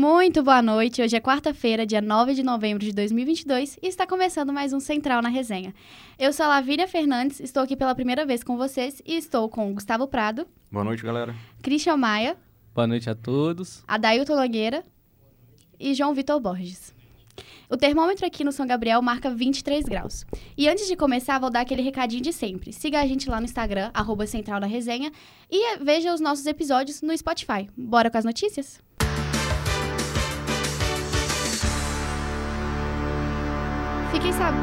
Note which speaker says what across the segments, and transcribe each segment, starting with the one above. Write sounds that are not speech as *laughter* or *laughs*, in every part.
Speaker 1: Muito boa noite. Hoje é quarta-feira, dia 9 de novembro de 2022 e está começando mais um Central na Resenha. Eu sou a Lavínia Fernandes, estou aqui pela primeira vez com vocês e estou com Gustavo Prado.
Speaker 2: Boa noite, galera.
Speaker 1: Christian Maia.
Speaker 3: Boa noite a todos.
Speaker 1: Adailton Nogueira e João Vitor Borges. O termômetro aqui no São Gabriel marca 23 graus. E antes de começar, vou dar aquele recadinho de sempre. Siga a gente lá no Instagram, arroba Central na Resenha, e veja os nossos episódios no Spotify. Bora com as notícias? Fiquei, sab...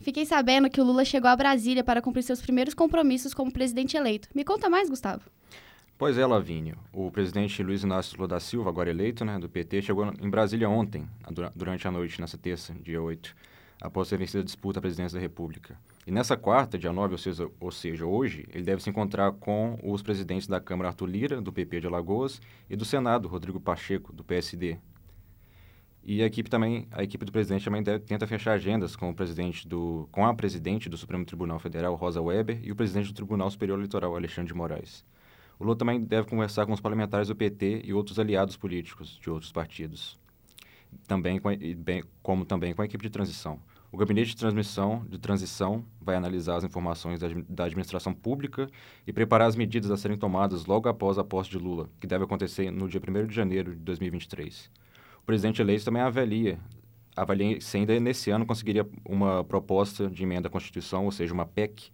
Speaker 1: Fiquei sabendo que o Lula chegou a Brasília para cumprir seus primeiros compromissos como presidente eleito. Me conta mais, Gustavo.
Speaker 2: Pois é, Lavínia. O presidente Luiz Inácio Lula da Silva, agora eleito, né, do PT, chegou em Brasília ontem, durante a noite, nessa terça, dia 8, após ter vencido a disputa à presidência da República. E nessa quarta, dia 9, ou seja, ou seja, hoje, ele deve se encontrar com os presidentes da Câmara Arthur Lira, do PP de Alagoas, e do Senado, Rodrigo Pacheco, do PSD. E a equipe também, a equipe do presidente também deve, tenta fechar agendas com o presidente do, com a presidente do Supremo Tribunal Federal, Rosa Weber, e o presidente do Tribunal Superior Eleitoral, Alexandre de Moraes. O Lula também deve conversar com os parlamentares do PT e outros aliados políticos de outros partidos, também com, bem, como também com a equipe de transição. O gabinete de transmissão de transição vai analisar as informações da, da, administração pública e preparar as medidas a serem tomadas logo após a posse de Lula, que deve acontecer no dia 1 de janeiro de 2023. O presidente eleito também avalia, avalia se ainda nesse ano conseguiria uma proposta de emenda à Constituição, ou seja, uma PEC,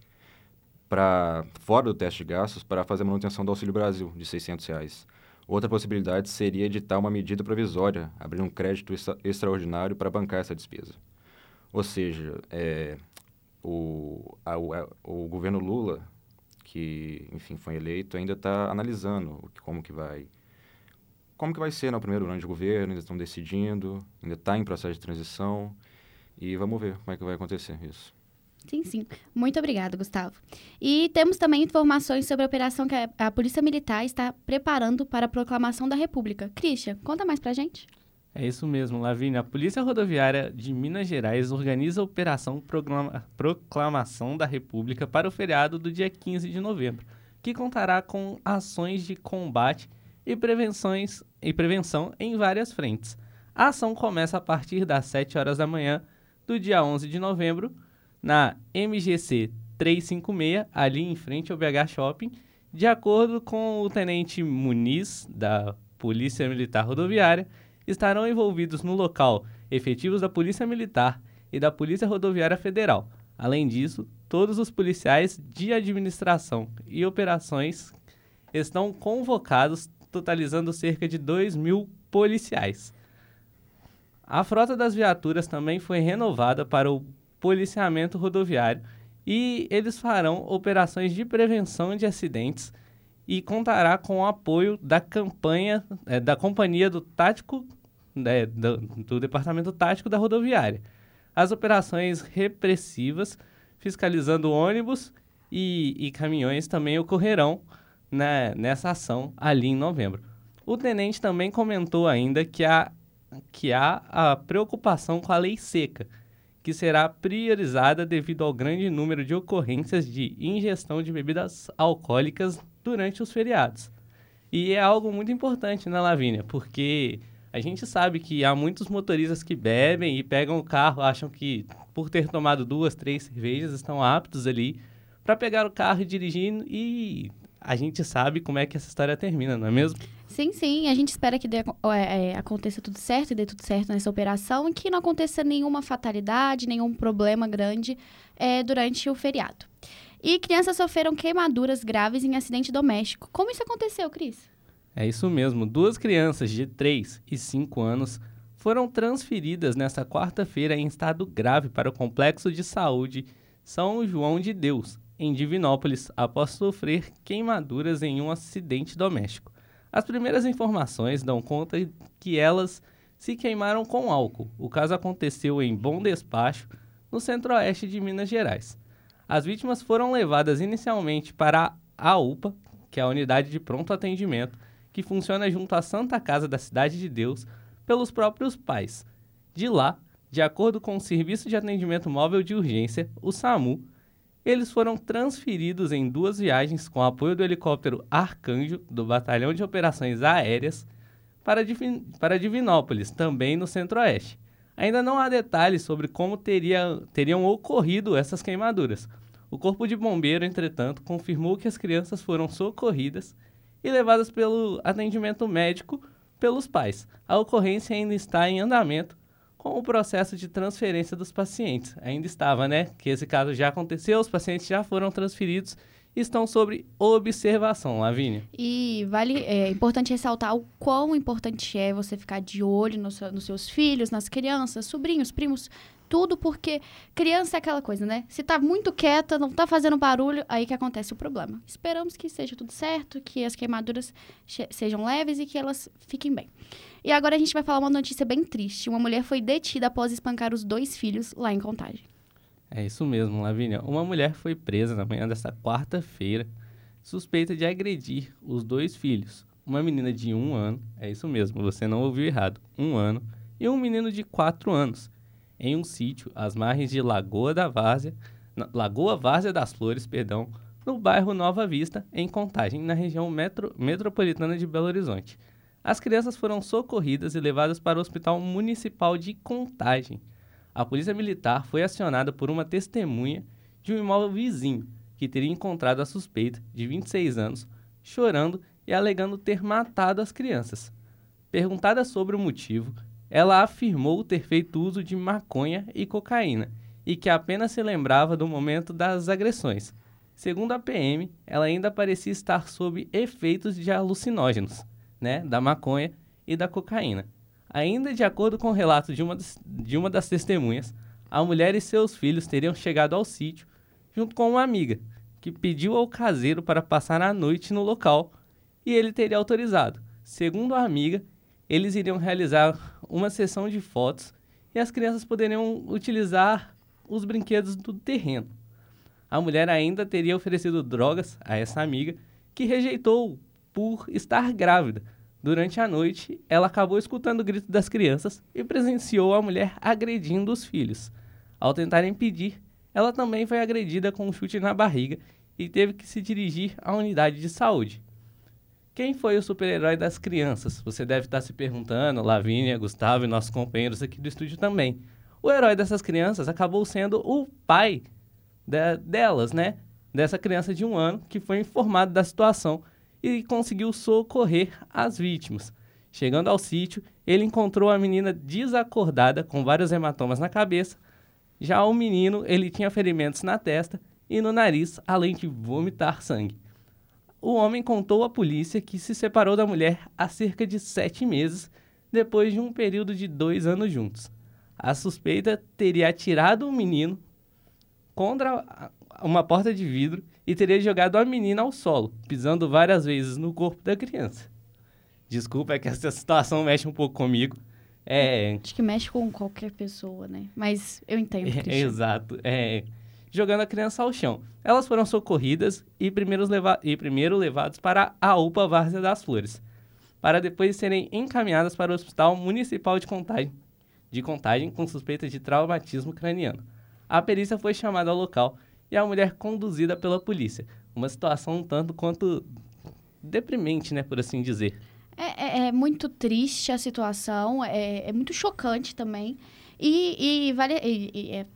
Speaker 2: para fora do teste de gastos para fazer a manutenção do Auxílio Brasil de 600 reais. Outra possibilidade seria editar uma medida provisória, abrir um crédito extra extraordinário para bancar essa despesa. Ou seja, é, o, a, a, o governo Lula, que enfim foi eleito, ainda está analisando como que vai como que vai ser no né, primeiro ano de governo, ainda estão decidindo, ainda está em processo de transição e vamos ver como é que vai acontecer isso.
Speaker 1: Sim, sim. Muito obrigada, Gustavo. E temos também informações sobre a operação que a Polícia Militar está preparando para a proclamação da República. Christian, conta mais pra gente.
Speaker 3: É isso mesmo, Lavínia. A Polícia Rodoviária de Minas Gerais organiza a Operação Proclamação da República para o feriado do dia 15 de novembro, que contará com ações de combate e, prevenções, e prevenção em várias frentes. A ação começa a partir das 7 horas da manhã do dia 11 de novembro na MGC 356, ali em frente ao BH Shopping, de acordo com o tenente Muniz, da Polícia Militar Rodoviária, estarão envolvidos no local efetivos da Polícia Militar e da Polícia Rodoviária Federal. Além disso, todos os policiais de administração e operações estão convocados, totalizando cerca de 2 mil policiais. A frota das viaturas também foi renovada para o policiamento rodoviário e eles farão operações de prevenção de acidentes e contará com o apoio da campanha é, da companhia do tático né, do, do, departamento tático da rodoviária. As operações repressivas, fiscalizando ônibus e, e caminhões, também ocorrerão né, nessa ação ali em novembro. O tenente também comentou ainda que há, que há a preocupação com a lei seca que será priorizada devido ao grande número de ocorrências de ingestão de bebidas alcoólicas durante os feriados. E é algo muito importante, né, Lavínia? Porque a gente sabe que há muitos motoristas que bebem e pegam o carro, acham que por ter tomado duas, três cervejas estão aptos ali para pegar o carro e dirigir e a gente sabe como é que essa história termina, não é mesmo?
Speaker 1: Sim, sim. A gente espera que dê, é, aconteça tudo certo e dê tudo certo nessa operação e que não aconteça nenhuma fatalidade, nenhum problema grande é, durante o feriado. E crianças sofreram queimaduras graves em acidente doméstico. Como isso aconteceu, Cris?
Speaker 3: É isso mesmo. Duas crianças de 3 e 5 anos foram transferidas nesta quarta-feira em estado grave para o Complexo de Saúde São João de Deus, em Divinópolis após sofrer queimaduras em um acidente doméstico. As primeiras informações dão conta que elas se queimaram com álcool. O caso aconteceu em Bom Despacho, no centro-oeste de Minas Gerais. As vítimas foram levadas inicialmente para a UPA, que é a unidade de pronto atendimento, que funciona junto à Santa Casa da Cidade de Deus, pelos próprios pais. De lá, de acordo com o Serviço de Atendimento Móvel de Urgência, o SAMU, eles foram transferidos em duas viagens com apoio do helicóptero Arcanjo, do Batalhão de Operações Aéreas, para, Divin para Divinópolis, também no centro-oeste. Ainda não há detalhes sobre como teria, teriam ocorrido essas queimaduras. O Corpo de Bombeiro, entretanto, confirmou que as crianças foram socorridas e levadas pelo atendimento médico pelos pais. A ocorrência ainda está em andamento com o processo de transferência dos pacientes. Ainda estava, né? Que esse caso já aconteceu, os pacientes já foram transferidos e estão sobre observação, Lavínia.
Speaker 1: E vale, é importante ressaltar o quão importante é você ficar de olho no seu, nos seus filhos, nas crianças, sobrinhos, primos, tudo, porque criança é aquela coisa, né? Se tá muito quieta, não tá fazendo barulho, aí que acontece o problema. Esperamos que seja tudo certo, que as queimaduras sejam leves e que elas fiquem bem. E agora a gente vai falar uma notícia bem triste. Uma mulher foi detida após espancar os dois filhos lá em Contagem.
Speaker 3: É isso mesmo, Lavínia. Uma mulher foi presa na manhã desta quarta-feira, suspeita de agredir os dois filhos. Uma menina de um ano, é isso mesmo, você não ouviu errado, um ano, e um menino de quatro anos em um sítio às margens de Lagoa da Várzea, Lagoa Várzea das Flores, perdão, no bairro Nova Vista, em Contagem, na região metro, metropolitana de Belo Horizonte. As crianças foram socorridas e levadas para o Hospital Municipal de Contagem. A polícia militar foi acionada por uma testemunha de um imóvel vizinho que teria encontrado a suspeita, de 26 anos, chorando e alegando ter matado as crianças. Perguntada sobre o motivo, ela afirmou ter feito uso de maconha e cocaína e que apenas se lembrava do momento das agressões. Segundo a PM, ela ainda parecia estar sob efeitos de alucinógenos, né, da maconha e da cocaína. Ainda de acordo com o relato de uma, de uma das testemunhas, a mulher e seus filhos teriam chegado ao sítio junto com uma amiga, que pediu ao caseiro para passar a noite no local e ele teria autorizado. Segundo a amiga, eles iriam realizar uma sessão de fotos e as crianças poderiam utilizar os brinquedos do terreno. A mulher ainda teria oferecido drogas a essa amiga, que rejeitou por estar grávida. Durante a noite, ela acabou escutando o grito das crianças e presenciou a mulher agredindo os filhos. Ao tentar impedir, ela também foi agredida com um chute na barriga e teve que se dirigir à unidade de saúde. Quem foi o super-herói das crianças? Você deve estar se perguntando, Lavínia, Gustavo e nossos companheiros aqui do estúdio também. O herói dessas crianças acabou sendo o pai de, delas, né? Dessa criança de um ano que foi informado da situação e conseguiu socorrer as vítimas. Chegando ao sítio, ele encontrou a menina desacordada com vários hematomas na cabeça. Já o menino, ele tinha ferimentos na testa e no nariz, além de vomitar sangue o homem contou à polícia que se separou da mulher há cerca de sete meses, depois de um período de dois anos juntos. A suspeita teria atirado o menino contra uma porta de vidro e teria jogado a menina ao solo, pisando várias vezes no corpo da criança. Desculpa, é que essa situação mexe um pouco comigo. É...
Speaker 1: Acho que mexe com qualquer pessoa, né? Mas eu entendo. É,
Speaker 3: exato. É, jogando a criança ao chão. Elas foram socorridas e, leva e primeiro levadas para a UPA Várzea das Flores, para depois serem encaminhadas para o Hospital Municipal de Contagem, de Contagem com suspeita de traumatismo craniano. A perícia foi chamada ao local e a mulher conduzida pela polícia. Uma situação um tanto quanto deprimente, né, por assim dizer.
Speaker 1: É, é, é muito triste a situação, é, é muito chocante também. E, e vale, e, e, é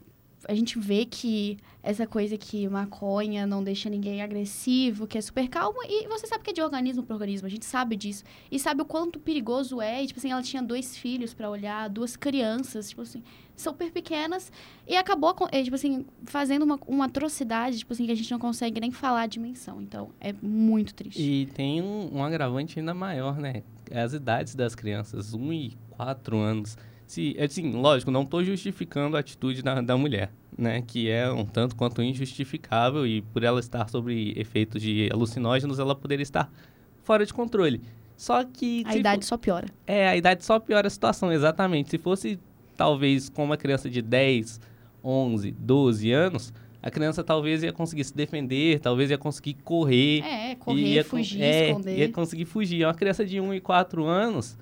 Speaker 1: a gente vê que essa coisa que maconha não deixa ninguém agressivo, que é super calmo, e você sabe que é de organismo para organismo, a gente sabe disso. E sabe o quanto perigoso é, e, tipo assim, ela tinha dois filhos para olhar, duas crianças, tipo assim, super pequenas, e acabou, é, tipo assim, fazendo uma, uma atrocidade, tipo assim, que a gente não consegue nem falar a dimensão. Então, é muito triste.
Speaker 3: E tem um, um agravante ainda maior, né? As idades das crianças, um e quatro anos se, assim, lógico, não estou justificando a atitude da, da mulher, né? Que é um tanto quanto injustificável e por ela estar sobre efeitos de alucinógenos, ela poderia estar fora de controle. Só que...
Speaker 1: A idade for... só piora.
Speaker 3: É, a idade só piora a situação, exatamente. Se fosse, talvez, com uma criança de 10, 11, 12 anos, a criança talvez ia conseguir se defender, talvez ia conseguir correr.
Speaker 1: É, correr, ia, fugir,
Speaker 3: é,
Speaker 1: esconder.
Speaker 3: Ia conseguir fugir. Uma criança de 1 e 4 anos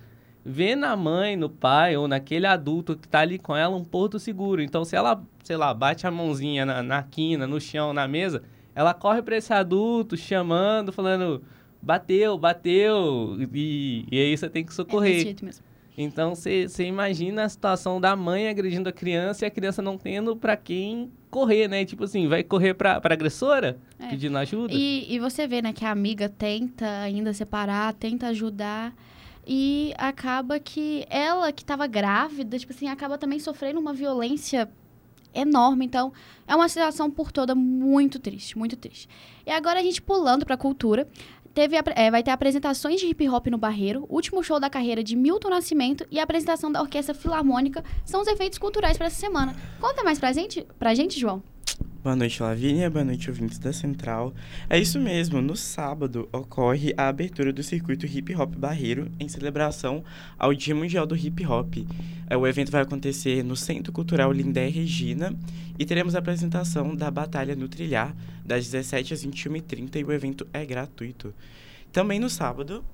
Speaker 3: vê na mãe, no pai ou naquele adulto que está ali com ela um porto seguro. Então, se ela, sei lá, bate a mãozinha na, na quina, no chão, na mesa, ela corre para esse adulto chamando, falando: bateu, bateu, e, e aí você tem que
Speaker 1: É
Speaker 3: socorrer.
Speaker 1: desse jeito mesmo.
Speaker 3: Então você imagina a situação da mãe agredindo a criança e a criança não tendo pra quem correr, né? Tipo assim, vai correr pra, pra agressora
Speaker 1: É.
Speaker 3: pedindo ajuda.
Speaker 1: E, e você vê, né, que a amiga tenta ainda separar, tenta ajudar. E acaba que ela que estava grávida, tipo assim, acaba também sofrendo uma violência enorme. Então, é uma situação por toda muito triste, muito triste. E agora a gente pulando pra cultura. Teve, a- é, vai ter apresentações de hip hop no Barreiro, último show da carreira de Milton Nascimento e a apresentação da Orquestra Filarmônica são os efeitos culturais para essa semana. Conta mais pra gente, pra gente, João.
Speaker 4: Boa noite, Lavínia. Boa noite, ouvintes da Central. É isso mesmo, no sábado ocorre a abertura do circuito Hip Hop Barreiro em celebração ao Dia Mundial do Hip Hop. É, O evento vai acontecer no Centro Cultural Lindé Regina e teremos a apresentação da Batalha no Trilhar das 17 às 21h30 e o evento é gratuito. Também no sábado,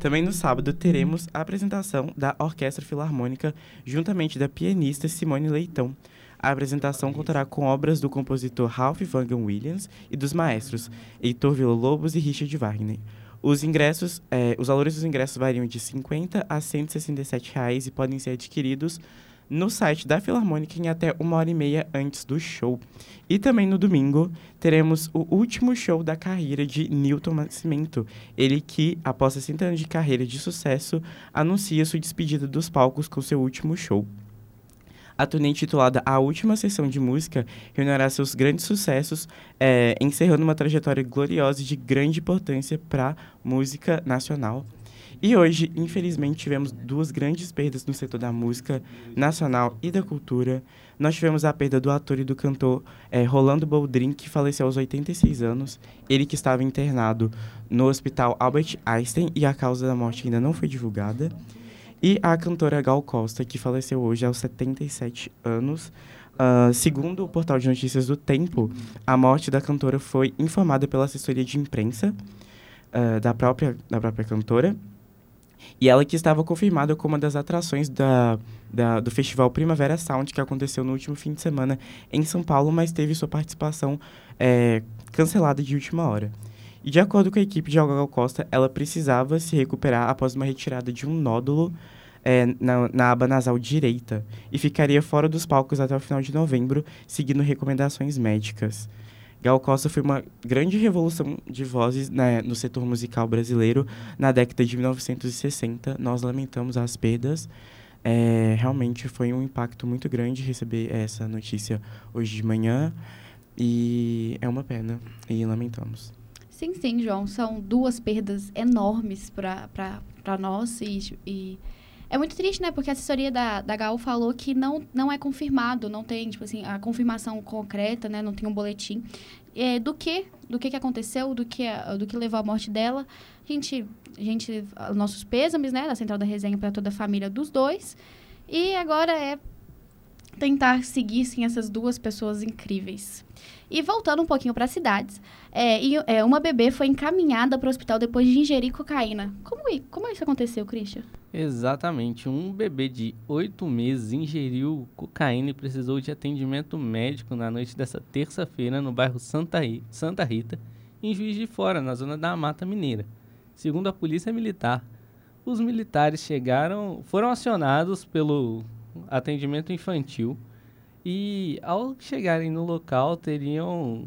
Speaker 4: também no sábado teremos a apresentação da Orquestra Filarmônica juntamente da pianista Simone Leitão. A apresentação contará com obras do compositor Ralph Vaughan Williams e dos maestros Heitor Villa-Lobos e Richard Wagner. Os ingressos, eh, os valores dos ingressos variam de 50 a 167 reais e podem ser adquiridos no site da Filarmônica em até uma hora e meia antes do show. E também no domingo teremos o último show da carreira de Newton Nascimento. Ele que, após 60 anos de carreira de sucesso, anuncia sua despedida dos palcos com seu último show. A turnê intitulada A Última Sessão de Música reunirá seus grandes sucessos, eh, encerrando uma trajetória gloriosa e de grande importância para música nacional. E hoje, infelizmente, tivemos duas grandes perdas no setor da música nacional e da cultura. Nós tivemos a perda do ator e do cantor eh, Rolando Boldrin, que faleceu aos 86 anos. Ele que estava internado no Hospital Albert Einstein e a causa da morte ainda não foi divulgada. E a cantora Gal Costa, que faleceu hoje aos 77 anos. Ah, segundo o portal de notícias do Tempo, a morte da cantora foi informada pela assessoria de imprensa ah, da, própria, da própria cantora. E ela que estava confirmada como uma das atrações da, da- do festival Primavera Sound, que aconteceu no último fim de semana em São Paulo, mas teve sua participação eh, cancelada de última hora. E de acordo com a equipe de Gal Costa, ela precisava se recuperar após uma retirada de um nódulo eh, na, na aba nasal direita e ficaria fora dos palcos até o final de novembro, seguindo recomendações médicas. Gal Costa foi uma grande revolução de vozes né, no setor musical brasileiro na década de 1960. Nós lamentamos as perdas. Eh, realmente foi um impacto muito grande receber essa notícia hoje de manhã. E é uma pena. E lamentamos.
Speaker 1: Sim, sim, João. São duas perdas enormes para nós e, e é muito triste, né? Porque a assessoria da, da Gal falou que não, não é confirmado, não tem, tipo assim, a confirmação concreta, né? Não tem um boletim. É, do que, do que que aconteceu, do que, do que levou à morte dela. A gente, a gente, nossos pêsames, né? Da Central da Resenha para toda a família dos dois. E agora é tentar seguir, sim, essas duas pessoas incríveis. E voltando um pouquinho para as cidades, é, e, é, uma bebê foi encaminhada para o hospital depois de ingerir cocaína. Como, i- como isso aconteceu, Christian?
Speaker 3: Exatamente. Um bebê de oito meses ingeriu cocaína e precisou de atendimento médico na noite dessa terça-feira no bairro Santa, Ri- Santa Rita, em Juiz de Fora, na zona da Mata Mineira. Segundo a Polícia Militar, os militares chegaram, foram acionados pelo atendimento infantil e, ao chegarem no local, teriam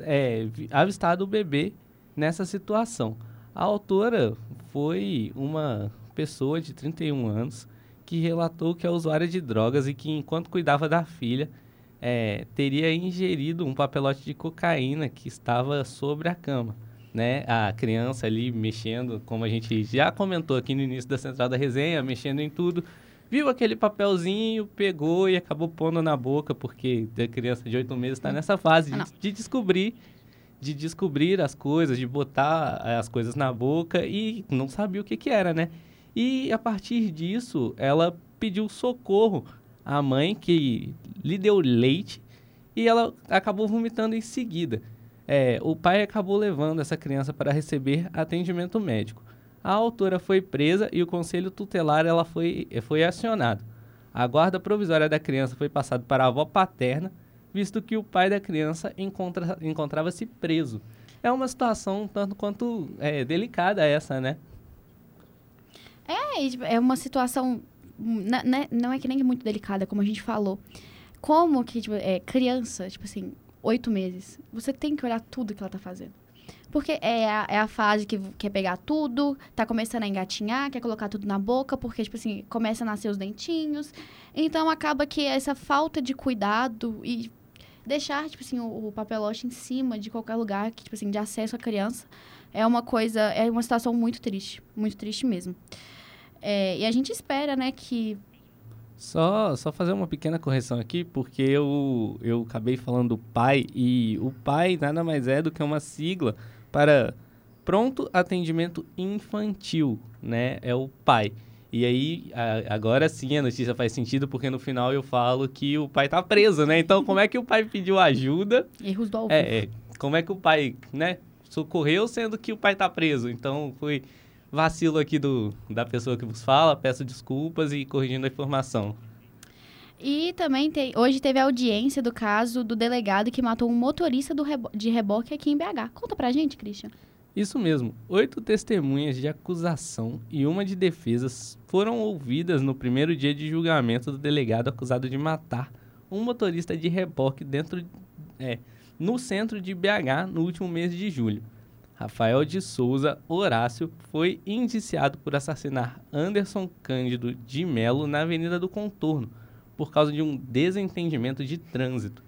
Speaker 3: é, vi- avistado o bebê nessa situação. A autora foi uma pessoa de 31 anos que relatou que é usuária de drogas e que, enquanto cuidava da filha, é, teria ingerido um papelote de cocaína que estava sobre a cama. Né? A criança ali mexendo, como a gente já comentou aqui no início da central da resenha, mexendo em tudo, viu aquele papelzinho, pegou e acabou pondo na boca, porque a criança de 8 meses está nessa fase de, de descobrir de descobrir as coisas, de botar eh, as coisas na boca e não sabia o que que era, né? E a partir disso, ela pediu socorro à mãe que lhe deu leite e ela acabou vomitando em seguida. É, o pai acabou levando essa criança para receber atendimento médico. A autora foi presa e o conselho tutelar ela foi, foi acionado. A guarda provisória da criança foi passada para a avó paterna, visto que o pai da criança encontra- encontrava-se preso. é uma situação tanto quanto é, delicada essa, né?
Speaker 1: É, tipo, é uma situação. na- né, Não é que nem muito delicada, como a gente falou. Como que, tipo, é, criança, tipo assim, oito meses, você tem que olhar tudo que ela tá fazendo. Porque é a, é a fase que quer pegar tudo, tá começando a engatinhar, quer colocar tudo na boca, porque, tipo assim, começa a nascer os dentinhos. Então, acaba que essa falta de cuidado e deixar, tipo assim, o, o papelote em cima de qualquer lugar, que, tipo assim, de acesso à criança, é uma coisa, é uma situação muito triste. Muito triste mesmo. É, e a gente espera, né, que
Speaker 3: Só, só fazer uma pequena correção aqui, porque eu, eu acabei falando pai, e o pai nada mais é do que uma sigla para pronto atendimento infantil, né? É o pai. E aí, a- agora sim a notícia faz sentido, porque no final eu falo que o pai tá preso, né? Então, como é que o pai pediu ajuda?
Speaker 1: erros do ao vivo.
Speaker 3: É, é, como é que o pai, né, socorreu sendo que o pai tá preso? Então, foi vacilo aqui do, da pessoa que vos fala, peço desculpas e corrigindo a informação.
Speaker 1: E também hoje teve a audiência do caso do delegado que matou um motorista rebo- de reboque aqui em BH. Conta pra gente, Christian.
Speaker 3: Isso mesmo, oito testemunhas de acusação e uma de defesa foram ouvidas no primeiro dia de julgamento do delegado acusado de matar um motorista de reboque dentro, é, no centro de BH no último mês de julho. Rafael de Souza Horácio foi indiciado por assassinar Anderson Cândido de Melo na Avenida do Contorno, por causa de um desentendimento de trânsito.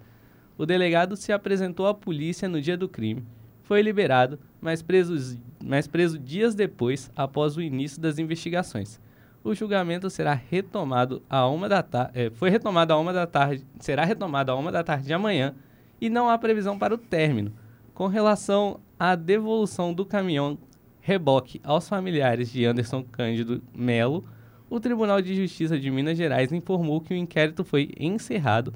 Speaker 3: O delegado se apresentou à polícia no dia do crime, foi liberado, mas preso, mas preso dias depois, após o início das investigações. O julgamento será retomado a uma da tarde, foi retomado a uma da tarde, será retomado a uma da tarde de amanhã e não há previsão para o término. Com relação à devolução do caminhão reboque aos familiares de Anderson Cândido Melo, o Tribunal de Justiça de Minas Gerais informou que o inquérito foi encerrado,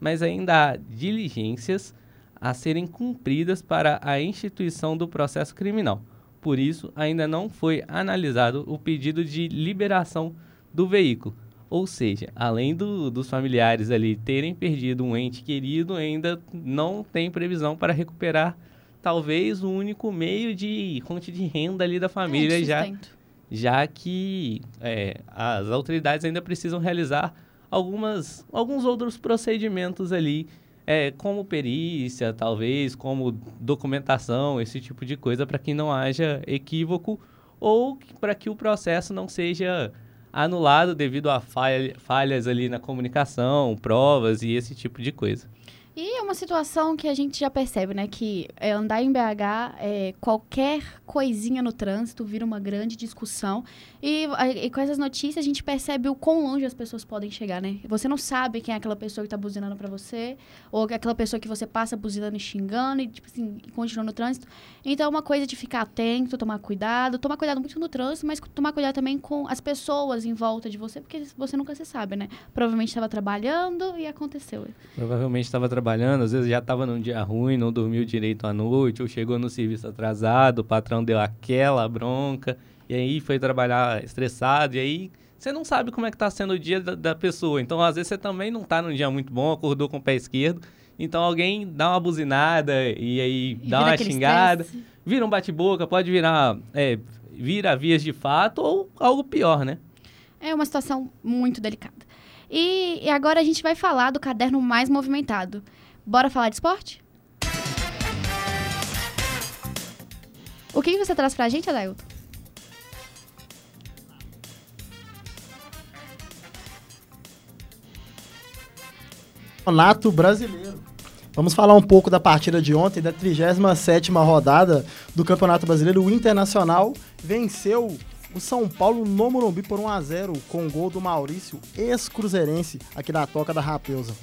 Speaker 3: mas ainda há diligências a serem cumpridas para a instituição do processo criminal. Por isso, ainda não foi analisado o pedido de liberação do veículo. Ou seja, além do- dos familiares ali terem perdido um ente querido, ainda não tem previsão para recuperar talvez o único meio de fonte de renda ali da família,
Speaker 1: É,
Speaker 3: já
Speaker 1: sustento.
Speaker 3: Já que é, as autoridades ainda precisam realizar algumas, alguns outros procedimentos ali, é, como perícia, talvez, como documentação, esse tipo de coisa, para que não haja equívoco ou para que o processo não seja anulado devido a falha- falhas ali na comunicação, provas e esse tipo de coisa.
Speaker 1: E é uma situação que a gente já percebe, né? Que é, andar em BH, é, qualquer coisinha no trânsito vira uma grande discussão. E, e com essas notícias a gente percebe o quão longe as pessoas podem chegar, né? Você não sabe quem é aquela pessoa que tá buzinando pra você, ou aquela pessoa que você passa buzinando e xingando, e, tipo assim, e continua no trânsito. Então é uma coisa de ficar atento, tomar cuidado, tomar cuidado muito no trânsito, mas tomar cuidado também com as pessoas em volta de você, porque você nunca se sabe, né? Provavelmente estava trabalhando e aconteceu.
Speaker 3: Provavelmente estava trabalhando, às vezes já estava num dia ruim, não dormiu direito à noite, ou chegou no serviço atrasado, o patrão deu aquela bronca, e aí foi trabalhar estressado, e aí você não sabe como é que está sendo o dia da, da pessoa. Então, às vezes, você também não está num dia muito bom, acordou com o pé esquerdo, então alguém dá uma buzinada e aí
Speaker 1: E
Speaker 3: dá uma xingada,
Speaker 1: estresse.
Speaker 3: vira um bate-boca, pode virar, é, vira vias de fato ou algo pior, né?
Speaker 1: É uma situação muito delicada. E, e agora a gente vai falar do caderno mais movimentado. Bora falar de esporte? O que você traz pra gente, Adailton?
Speaker 5: Campeonato Brasileiro. Vamos falar um pouco da partida de ontem, da 37ª rodada do Campeonato Brasileiro. O Internacional venceu o São Paulo no Morumbi por 1 a 0 com o gol do Maurício, ex-cruzeirense, aqui da Toca da Rapeusa.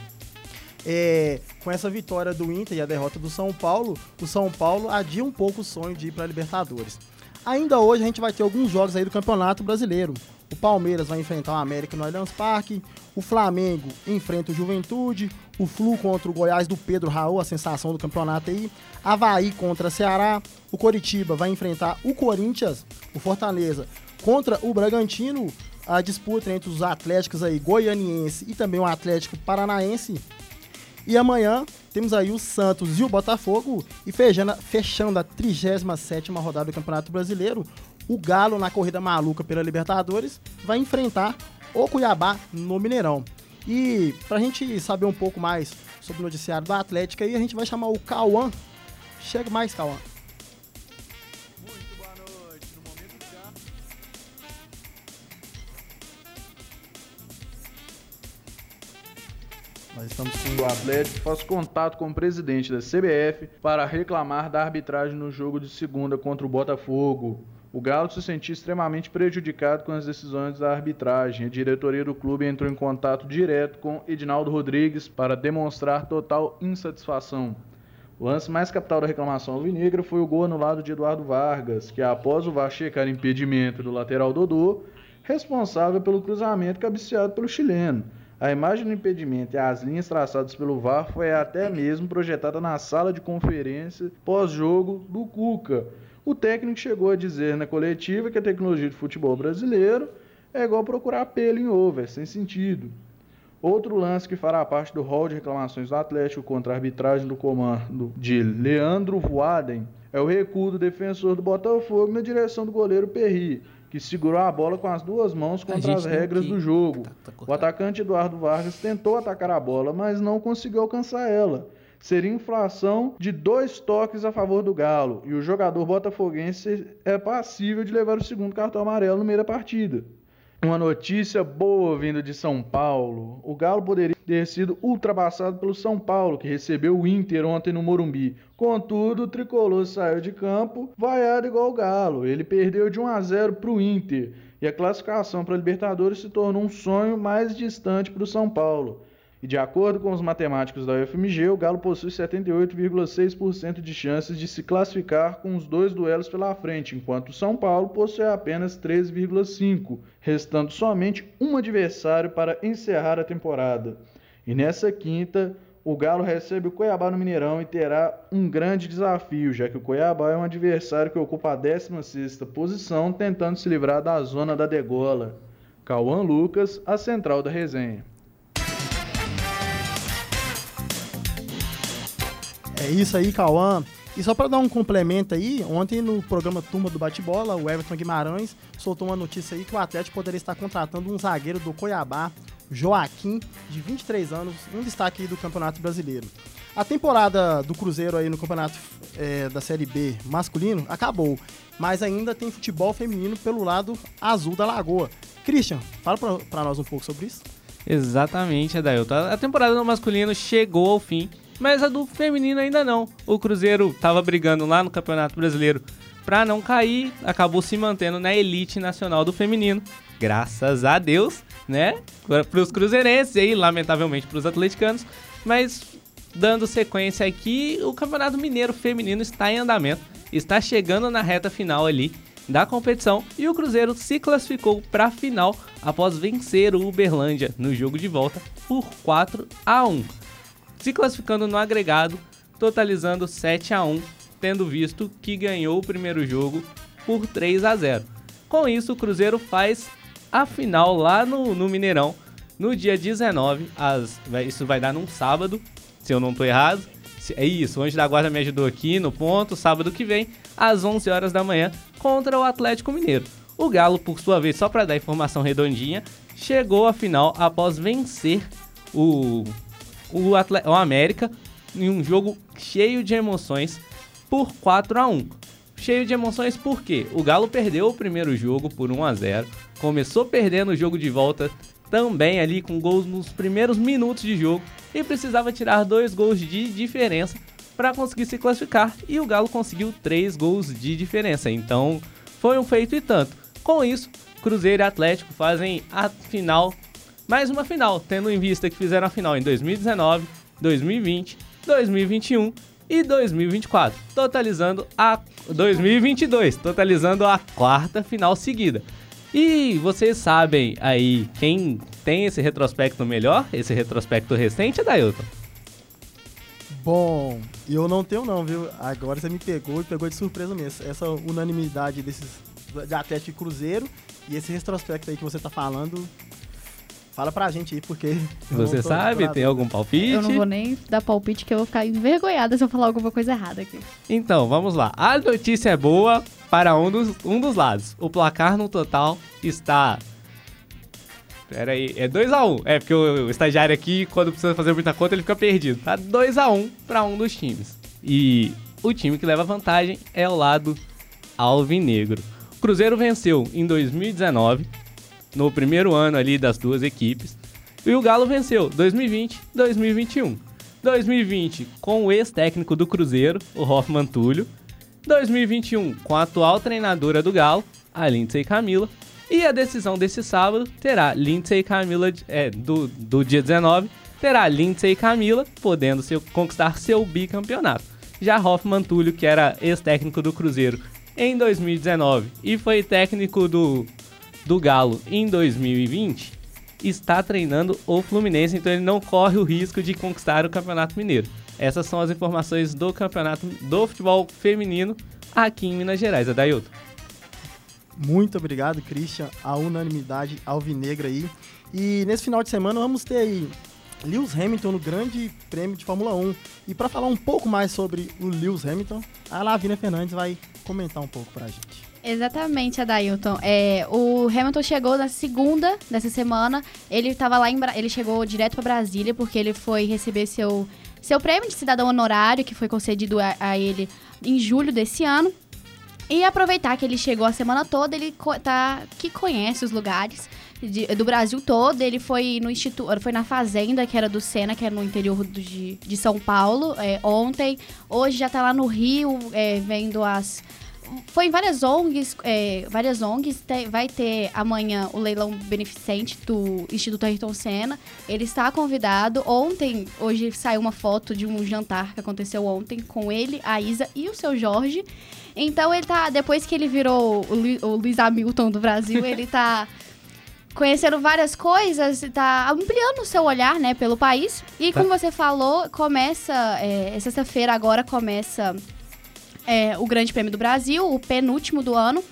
Speaker 5: É, com essa vitória do Inter e a derrota do São Paulo, o São Paulo adia um pouco o sonho de ir para a Libertadores. Ainda hoje a gente vai ter alguns jogos aí do Campeonato Brasileiro. O Palmeiras vai enfrentar o América no Allianz Parque, o Flamengo enfrenta o Juventude, o Flu contra o Goiás do Pedro Raul, a sensação do campeonato aí, Havaí contra Ceará, o Coritiba vai enfrentar o Corinthians, o Fortaleza contra o Bragantino, a disputa entre os Atléticos aí, goianiense e também o Atlético Paranaense. E amanhã temos aí o Santos e o Botafogo. E fechando, fechando a 37 rodada do Campeonato Brasileiro, o Galo, na corrida maluca pela Libertadores, vai enfrentar o Cuiabá no Mineirão. E pra gente saber um pouco mais sobre o noticiário do Atlético aí, a gente vai chamar o Cauã. Chega mais, Cauã.
Speaker 6: Estamos com o Atlético faz contato com o presidente da CBF para reclamar da arbitragem no jogo de segunda contra o Botafogo. O Galo se sentia extremamente prejudicado com as decisões da arbitragem. A diretoria do clube entrou em contato direto com Edinaldo Rodrigues para demonstrar total insatisfação. O lance mais capital da reclamação alvinegra foi o gol anulado de Eduardo Vargas, que após o VAR checar impedimento do lateral Dodô, responsável pelo cruzamento cabeceado pelo chileno. A imagem do impedimento e as linhas traçadas pelo VAR foi até mesmo projetada na sala de conferência pós-jogo do Cuca, o técnico chegou a dizer na coletiva que a tecnologia do futebol brasileiro é igual procurar pelo em over, sem sentido. Outro lance que fará parte do rol de reclamações do Atlético contra a arbitragem do comando de Leandro Voaden é o recuo do defensor do Botafogo na direção do goleiro Perry, que segurou a bola com as duas mãos contra as regras do jogo. Tá, tá o atacante Eduardo Vargas tentou atacar a bola, mas não conseguiu alcançar ela seria inflação de dois toques a favor do Galo e o jogador botafoguense é passível de levar o segundo cartão amarelo no meio da partida. Uma notícia boa vindo de São Paulo. O Galo poderia ter sido ultrapassado pelo São Paulo, que recebeu o Inter ontem no Morumbi. Contudo, o tricolor saiu de campo vaiado igual o Galo. Ele perdeu de 1 a 0 para o Inter e a classificação para a Libertadores se tornou um sonho mais distante para o São Paulo. E de acordo com os matemáticos da UFMG, o Galo possui 78,6% de chances de se classificar com os dois duelos pela frente, enquanto o São Paulo possui apenas 13,5%, restando somente um adversário para encerrar a temporada. E nessa quinta, o Galo recebe o Cuiabá no Mineirão e terá um grande desafio, já que o Cuiabá é um adversário que ocupa a 16ª posição, tentando se livrar da zona da degola. Cauã Lucas, a central da resenha.
Speaker 5: É isso aí, Cauã. E só para dar um complemento aí, ontem no programa Turma do Bate-Bola, o Everton Guimarães soltou uma notícia aí que o Atlético poderia estar contratando um zagueiro do Cuiabá, Joaquim, de 23 anos, um destaque do Campeonato Brasileiro. A temporada do Cruzeiro aí no Campeonato é, da Série B masculino acabou, mas ainda tem futebol feminino pelo lado azul da Lagoa. Christian, fala para nós um pouco sobre isso.
Speaker 3: Exatamente, Adailton. A temporada do masculino chegou ao fim mas a do feminino ainda não. O Cruzeiro tava brigando lá no Campeonato Brasileiro para não cair, acabou se mantendo na elite nacional do feminino. Graças a Deus, né? Para os cruzeirenses e lamentavelmente para os atleticanos, mas dando sequência aqui, o Campeonato Mineiro Feminino está em andamento, está chegando na reta final ali da competição e o Cruzeiro se classificou para a final após vencer o Uberlândia no jogo de volta por 4 a 1 se classificando no agregado, totalizando 7 a 1, tendo visto que ganhou o primeiro jogo por 3 a 0. Com isso, o Cruzeiro faz a final lá no, no Mineirão no dia 19, as, isso vai dar num sábado, se eu não estou errado. É isso, o Anjo da Guarda me ajudou aqui no ponto, sábado que vem, às 11 horas da manhã, contra o Atlético Mineiro. O Galo, por sua vez, só para dar informação redondinha, chegou à final após vencer o o, o América em um jogo cheio de emoções por 4 a 1 Cheio de emoções porque o Galo perdeu o primeiro jogo por 1 a 0 começou perdendo o jogo de volta também ali com gols nos primeiros minutos de jogo e precisava tirar dois gols de diferença para conseguir se classificar e o Galo conseguiu três gols de diferença. Então foi um feito e tanto. Com isso, Cruzeiro e Atlético fazem a final mais uma final, tendo em vista que fizeram a final em 2019, 2020, 2021 e 2024, totalizando a 2022, totalizando a quarta final seguida. E vocês sabem aí quem tem esse retrospecto melhor, esse retrospecto recente, é Dailton?
Speaker 5: Bom, eu não tenho não, viu? Agora você me pegou e pegou de surpresa mesmo. Essa unanimidade desses de Atlético e Cruzeiro e esse retrospecto aí que você tá falando, Fala pra gente aí, porque...
Speaker 3: Você sabe? Tem algum palpite?
Speaker 1: Eu não vou nem dar palpite, que eu vou ficar envergonhada se eu falar alguma coisa errada aqui.
Speaker 3: Então, vamos lá. A notícia é boa para um dos, um dos lados. O placar no total está... Pera aí, é 2x1. Um. É, porque o, o, estagiário aqui, quando precisa fazer muita conta, ele fica perdido. Tá 2x1 um para um dos times. E o time que leva vantagem é o lado alvinegro. O Cruzeiro venceu em 2019, no primeiro ano ali das duas equipes. E o Galo venceu 2020, 2021. 2020 com o ex-técnico do Cruzeiro, o Hoffman Túlio. 2021 com a atual treinadora do Galo, a Lindsay Camila. E a decisão desse sábado terá Lindsay Camila, é, do, do dia 19, terá Lindsay Camila podendo seu, conquistar seu bicampeonato. Já Hoffman Túlio, que era ex-técnico do Cruzeiro em 2019 e foi técnico do, do Galo em 2020, está treinando o Fluminense, então ele não corre o risco de conquistar o Campeonato Mineiro. Essas são as informações do Campeonato do Futebol Feminino aqui em Minas Gerais. Adailton.
Speaker 5: Muito obrigado, Christian. A unanimidade alvinegra aí. E nesse final de semana vamos ter aí Lewis Hamilton no Grande Prêmio de Fórmula 1. E para falar um pouco mais sobre o Lewis Hamilton, a Lavina Fernandes vai comentar um pouco pra gente.
Speaker 1: Exatamente, Adailton. É, o Hamilton chegou na segunda dessa semana. Ele estava lá em Bra ele chegou direto para Brasília porque ele foi receber seu seu prêmio de cidadão honorário que foi concedido a, a ele em julho desse ano. E aproveitar que ele chegou a semana toda, ele tá que conhece os lugares de, do Brasil todo. Ele foi no instituto, foi na fazenda que era do Sena, que era no interior do, de, de São Paulo, é, ontem. Hoje já tá lá no Rio, é, vendo as foi em várias ONGs, é, várias ONGs, te, vai ter amanhã o leilão beneficente do Instituto Ayrton Senna. Ele está convidado. Ontem, hoje saiu uma foto de um jantar que aconteceu ontem com ele, a Isa e o seu Jorge. Então ele tá, depois que ele virou o, Lu, o Luiz Hamilton do Brasil, ele tá *laughs* conhecendo várias coisas, tá ampliando o seu olhar, né, pelo país. E como você falou, começa, é, sexta-feira agora começa é, o Grande Prêmio do Brasil, o penúltimo do ano.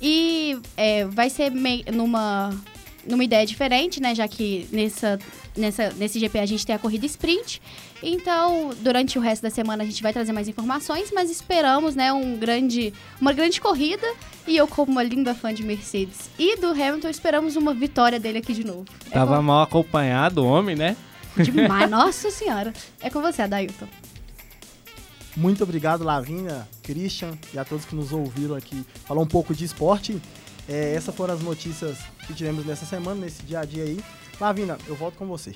Speaker 1: E é, vai ser numa, numa ideia diferente, né? Já que nessa, nessa, nesse GP a gente tem a corrida sprint. Então, durante o resto da semana a gente vai trazer mais informações, mas esperamos, né, um grande, uma grande corrida. E eu, como uma linda fã de Mercedes e do Hamilton, esperamos uma vitória dele aqui de novo.
Speaker 3: É Tava com... mal acompanhado o homem, né?
Speaker 1: Demais, *laughs* nossa senhora. É com você, Adailton.
Speaker 5: Muito obrigado, Lavínia, Christian e a todos que nos ouviram aqui falar um pouco de esporte. É, essas foram as notícias que tivemos nessa semana, nesse dia a dia aí. Lavínia, eu volto com você.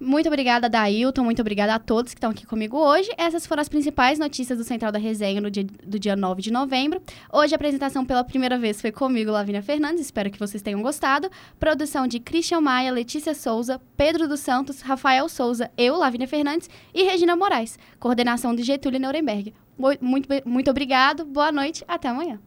Speaker 1: Muito obrigada, Dailton. Muito obrigada a todos que estão aqui comigo hoje. Essas foram as principais notícias do Central da Resenha no dia, do dia 9 de novembro. Hoje a apresentação pela primeira vez foi comigo, Lavínia Fernandes. Espero que vocês tenham gostado. Produção de Christian Maia, Letícia Souza, Pedro dos Santos, Rafael Souza, eu, Lavínia Fernandes e Regina Moraes. Coordenação de Getúlio Nuremberg. Muito, muito obrigado, boa noite, até amanhã.